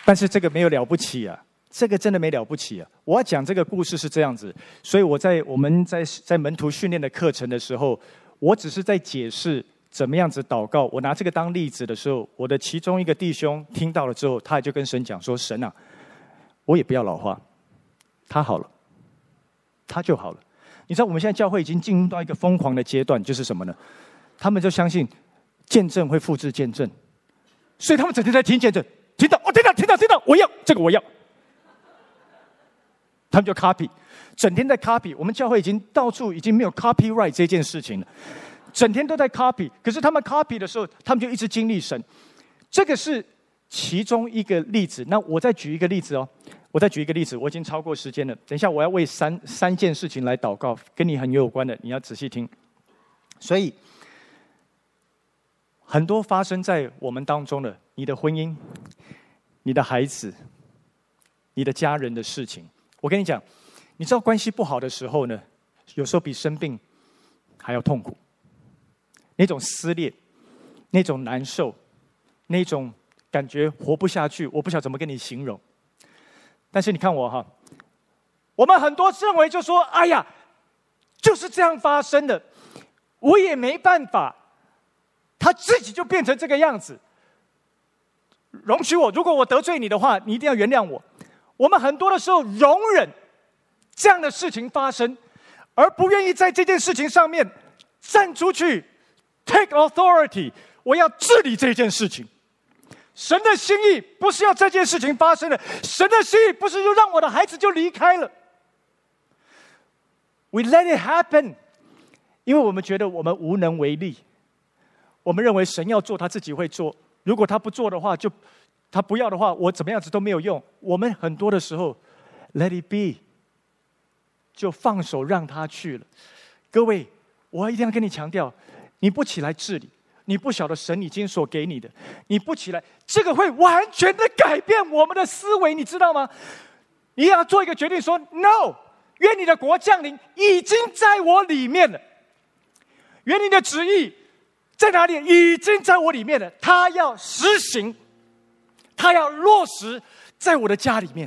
但是这个没有了不起啊。这个真的没了不起啊！我要讲这个故事是这样子，所以我在我们在在门徒训练的课程的时候，我只是在解释怎么样子祷告。我拿这个当例子的时候，我的其中一个弟兄听到了之后，他也就跟神讲说：“神啊，我也不要老化，他好了，他就好了。”你知道我们现在教会已经进入到一个疯狂的阶段，就是什么呢？他们就相信见证会复制见证，所以他们整天在听见证。听到，我听到，听到，听到，我要这个，我要。他们就 copy，整天在 copy。我们教会已经到处已经没有 copyright 这件事情了，整天都在 copy。可是他们 copy 的时候，他们就一直经历神。这个是其中一个例子。那我再举一个例子哦，我再举一个例子。我已经超过时间了，等一下我要为三三件事情来祷告，跟你很有关的，你要仔细听。所以，很多发生在我们当中的，你的婚姻、你的孩子、你的家人的事情。我跟你讲，你知道关系不好的时候呢，有时候比生病还要痛苦。那种撕裂，那种难受，那种感觉活不下去，我不晓得怎么跟你形容。但是你看我哈，我们很多认为就说：“哎呀，就是这样发生的，我也没办法，他自己就变成这个样子。”容许我，如果我得罪你的话，你一定要原谅我。我们很多的时候容忍这样的事情发生，而不愿意在这件事情上面站出去，take authority。我要治理这件事情。神的心意不是要这件事情发生的，神的心意不是就让我的孩子就离开了。We let it happen，因为我们觉得我们无能为力。我们认为神要做，他自己会做。如果他不做的话，就。他不要的话，我怎么样子都没有用。我们很多的时候，let it be，就放手让他去了。各位，我一定要跟你强调，你不起来治理，你不晓得神已经所给你的，你不起来，这个会完全的改变我们的思维，你知道吗？你要做一个决定说，说 no，愿你的国降临，已经在我里面了。愿你的旨意在哪里？已经在我里面了，他要实行。他要落实在我的家里面，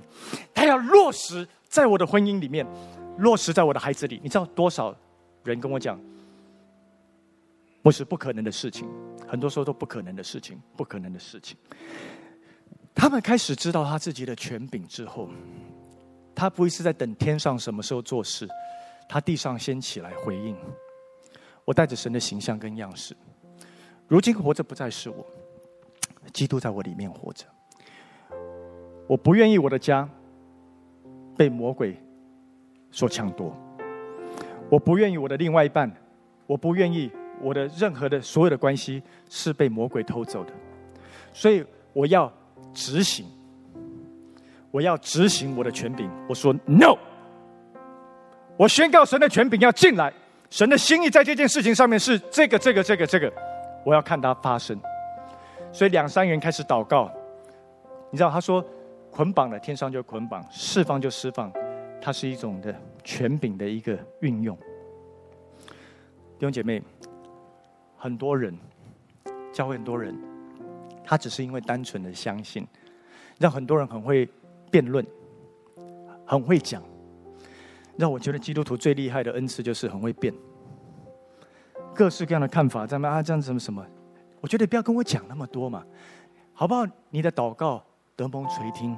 他要落实在我的婚姻里面，落实在我的孩子里。你知道多少人跟我讲，不是不可能的事情，很多时候都不可能的事情，不可能的事情。他们开始知道他自己的权柄之后，他不会是在等天上什么时候做事，他地上先起来回应。我带着神的形象跟样式，如今活着不再是我，基督在我里面活着。我不愿意我的家被魔鬼所抢夺，我不愿意我的另外一半，我不愿意我的任何的所有的关系是被魔鬼偷走的，所以我要执行，我要执行我的权柄。我说 no，我宣告神的权柄要进来，神的心意在这件事情上面是这个这个这个这个，我要看它发生。所以两三人开始祷告，你知道他说。捆绑的天上就捆绑，释放就释放，它是一种的权柄的一个运用。弟兄姐妹，很多人教会很多人，他只是因为单纯的相信，让很多人很会辩论，很会讲。让我觉得基督徒最厉害的恩赐就是很会辩，各式各样的看法，在那啊这样什么什么，我觉得不要跟我讲那么多嘛，好不好？你的祷告。得蒙垂听，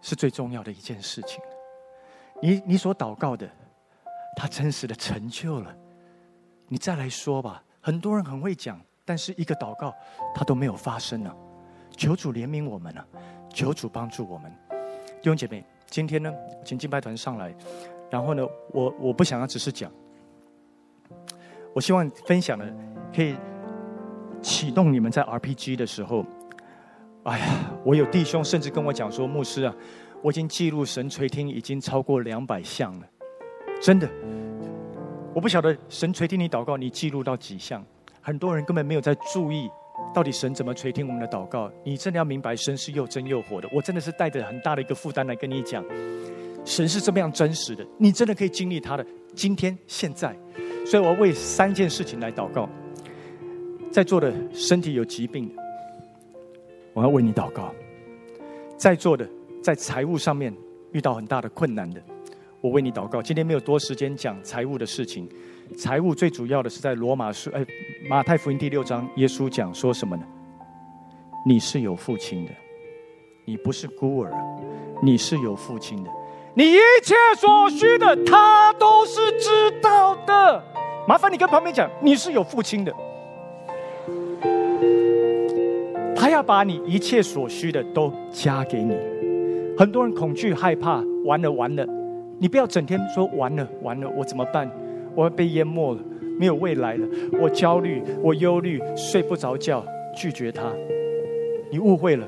是最重要的一件事情。你你所祷告的，他真实的成就了。你再来说吧。很多人很会讲，但是一个祷告他都没有发生呢。求主怜悯我们啊！求主帮助我们。弟兄姐妹，今天呢，请敬拜团上来。然后呢，我我不想要只是讲，我希望分享的可以启动你们在 RPG 的时候。哎呀，我有弟兄甚至跟我讲说，牧师啊，我已经记录神垂听已经超过两百项了，真的。我不晓得神垂听你祷告，你记录到几项？很多人根本没有在注意，到底神怎么垂听我们的祷告。你真的要明白，神是又真又活的。我真的是带着很大的一个负担来跟你讲，神是这么样真实的，你真的可以经历他的今天现在。所以我要为三件事情来祷告，在座的身体有疾病的。我要为你祷告，在座的在财务上面遇到很大的困难的，我为你祷告。今天没有多时间讲财务的事情，财务最主要的是在罗马书，哎，马太福音第六章，耶稣讲说什么呢？你是有父亲的，你不是孤儿，你是有父亲的，你一切所需的他都是知道的。麻烦你跟旁边讲，你是有父亲的。要把你一切所需的都加给你。很多人恐惧害怕，完了完了，你不要整天说完了完了，我怎么办？我要被淹没了，没有未来了，我焦虑，我忧虑，睡不着觉，拒绝他。你误会了，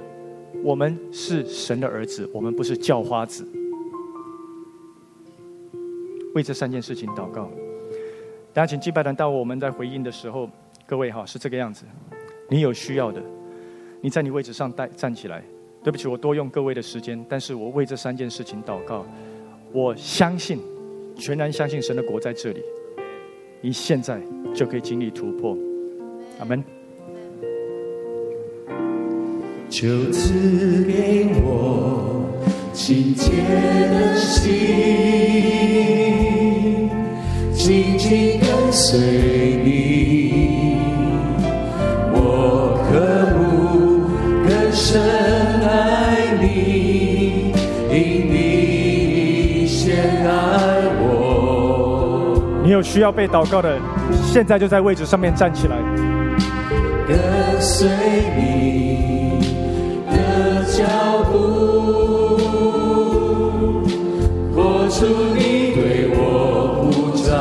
我们是神的儿子，我们不是叫花子。为这三件事情祷告。大家请祭拜团到我们在回应的时候，各位哈是这个样子。你有需要的，你在你位置上带站起来。对不起，我多用各位的时间，但是我为这三件事情祷告。我相信，全然相信神的国在这里。你现在就可以经历突破。阿门。就赐给我清洁的心，紧紧跟随你，有需要被祷告的，现在就在位置上面站起来，跟随你的。脚步，活出你对我呼召，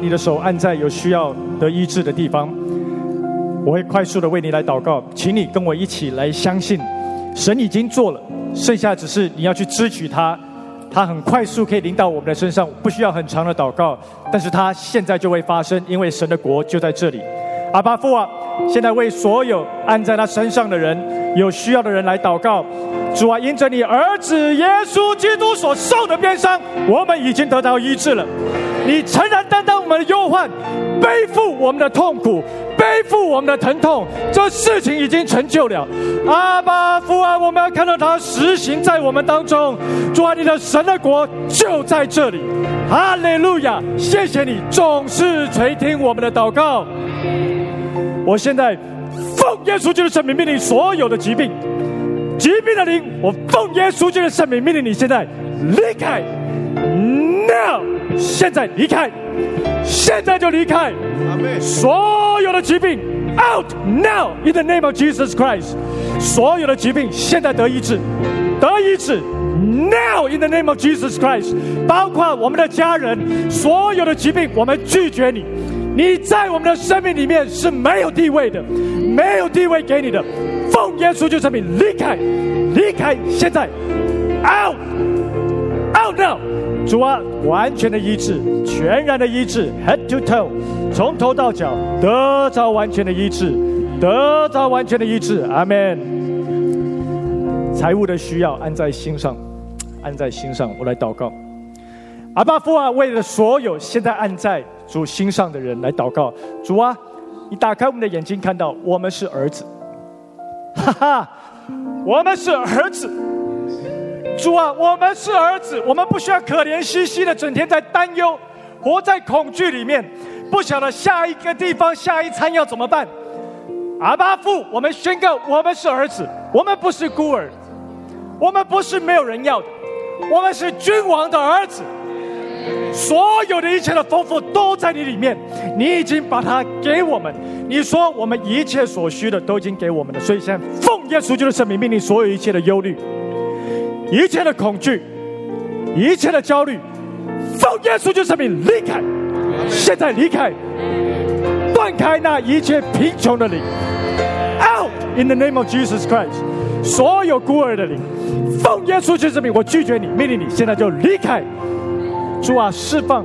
你的手按在有需要得医治的地方，我会快速的为你来祷告，请你跟我一起来相信，神已经做了，剩下只是你要去支取它，它很快速可以临到我们的身上，不需要很长的祷告，但是它现在就会发生，因为神的国就在这里。阿爸父啊，现在为所有按在他身上的人，有需要的人来祷告。主啊，因着你儿子耶稣基督所受的鞭伤，我们已经得到医治了。你诚然担当我们的忧患，背负我们的痛苦，背负我们的疼痛，这事情已经成就了。阿爸父啊，我们要看到它实行在我们当中。主啊，你的神的国就在这里。哈利路亚！谢谢你总是垂听我们的祷告。我现在奉耶稣基督的圣名命令所有的疾病、疾病的灵，我奉耶稣基督的圣名命令你现在离开。Now，现在离开，现在就离开。所有的疾病，out now in the name of Jesus Christ。所有的疾病现在得医治，得医治。Now in the name of Jesus Christ，包括我们的家人，所有的疾病，我们拒绝你。你在我们的生命里面是没有地位的，没有地位给你的。奉耶稣就圣名离开，离开，现在主啊，完全的医治，全然的医治，head to toe，从头到脚得着完全的医治，得着完全的医治，阿门。财务的需要按在心上，按在心上，我来祷告。阿爸父啊，为了所有现在按在主心上的人来祷告。主啊，你打开我们的眼睛，看到我们是儿子，哈哈，我们是儿子。主啊，我们是儿子，我们不需要可怜兮兮的，整天在担忧，活在恐惧里面，不晓得下一个地方、下一餐要怎么办。阿爸父，我们宣告，我们是儿子，我们不是孤儿，我们不是没有人要的，我们是君王的儿子。所有的一切的丰富都在你里面，你已经把它给我们。你说我们一切所需的都已经给我们了，所以现在奉耶稣基督的圣名命令所有一切的忧虑。一切的恐惧一切的焦虑，奉耶稣就圣名离开，现在离开，断开那一切贫穷的灵，out in the name of Jesus Christ，所有孤儿的灵，奉耶稣就圣名，我拒绝你，命令你现在就离开。主啊，释放，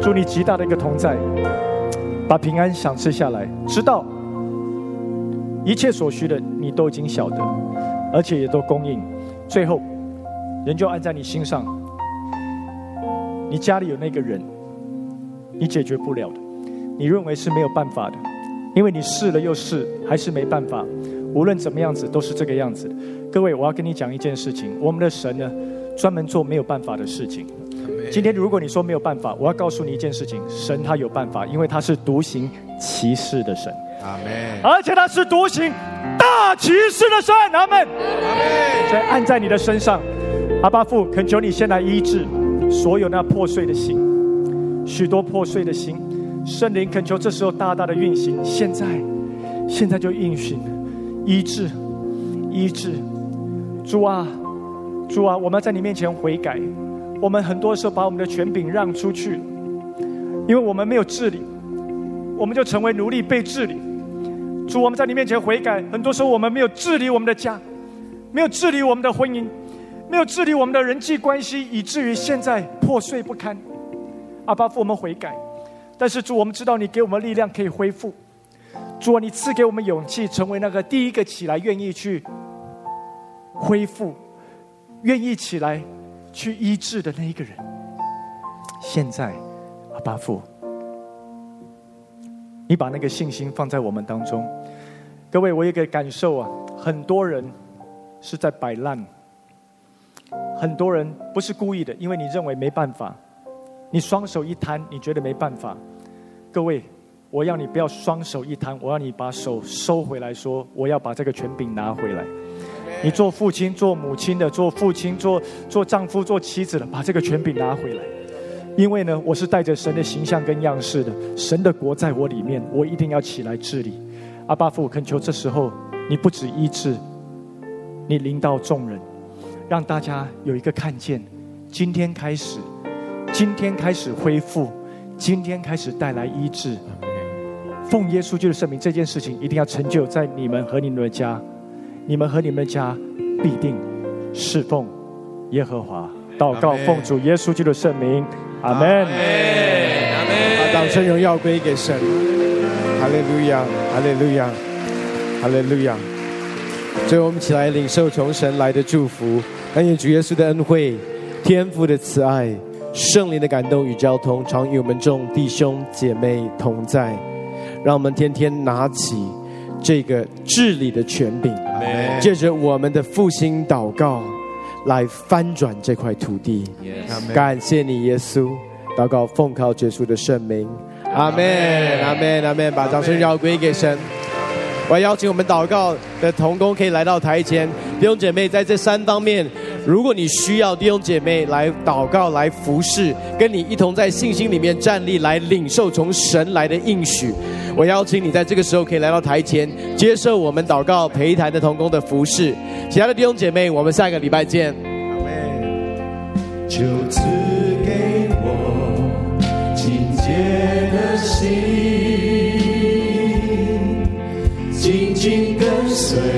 祝你极大的一个同在，把平安赏赐下来，直到一切所需的你都已经晓得，而且也都供应。最后，人就按在你心上。你家里有那个人，你解决不了的，你认为是没有办法的，因为你试了又试，还是没办法。无论怎么样子，都是这个样子。各位，我要跟你讲一件事情：我们的神呢，专门做没有办法的事情。今天如果你说没有办法，我要告诉你一件事情：神他有办法，因为他是独行奇事的神。阿门。而且他是独行大骑士的神。阿门。阿门。所以按在你的身上，阿爸父，恳求你先来医治。所有那破碎的心，许多破碎的心，圣灵恳求这时候大大的运行，现在，现在就运行，医治，医治，主啊，主啊，我们在你面前悔改，我们很多时候把我们的权柄让出去，因为我们没有治理，我们就成为奴隶被治理。主，我们在你面前悔改，很多时候我们没有治理我们的家，没有治理我们的婚姻。没有治理我们的人际关系，以至于现在破碎不堪。阿爸父，我们悔改。但是主，我们知道你给我们力量可以恢复。主啊，你赐给我们勇气，成为那个第一个起来愿意去恢复、愿意起来去医治的那一个人。现在，阿爸父，你把那个信心放在我们当中。各位，我有个感受啊，很多人是在摆烂。很多人不是故意的，因为你认为没办法，你双手一摊，你觉得没办法。各位，我要你不要双手一摊，我要你把手收回来说，我要把这个权柄拿回来。你做父亲、做母亲的，做父亲、做做丈夫、做妻子的，把这个权柄拿回来。因为呢，我是带着神的形象跟样式的，神的国在我里面，我一定要起来治理。阿爸父，恳求这时候你不止医治，你临到众人。让大家有一个看见，今天开始，今天开始恢复，今天开始带来医治。奉耶稣基督圣名，这件事情一定要成就在你们和你们的家，你们和你们的家必定侍奉耶和华。祷告，奉主耶稣基督圣名，阿门。阿门。把掌声荣耀归给神。哈利路亚，哈利路亚，哈利路亚。最后，我们起来领受从神来的祝福。感谢主耶稣的恩惠，天父的慈爱，圣灵的感动与交通，常与我们众弟兄姐妹同在。让我们天天拿起这个治理的权柄，借着我们的复兴祷告，来翻转这块土地。感谢你，耶稣。祷告奉靠耶稣的圣名，阿门，阿门，阿门。把掌声要归给神。我要邀请我们祷告的同工可以来到台前，弟兄姐妹在这三方面，如果你需要弟兄姐妹来祷告、来服侍，跟你一同在信心里面站立，来领受从神来的应许，我邀请你在这个时候可以来到台前，接受我们祷告陪台的同工的服侍。其他的弟兄姐妹，我们下个礼拜见。阿门。就赐给我清洁的心。深。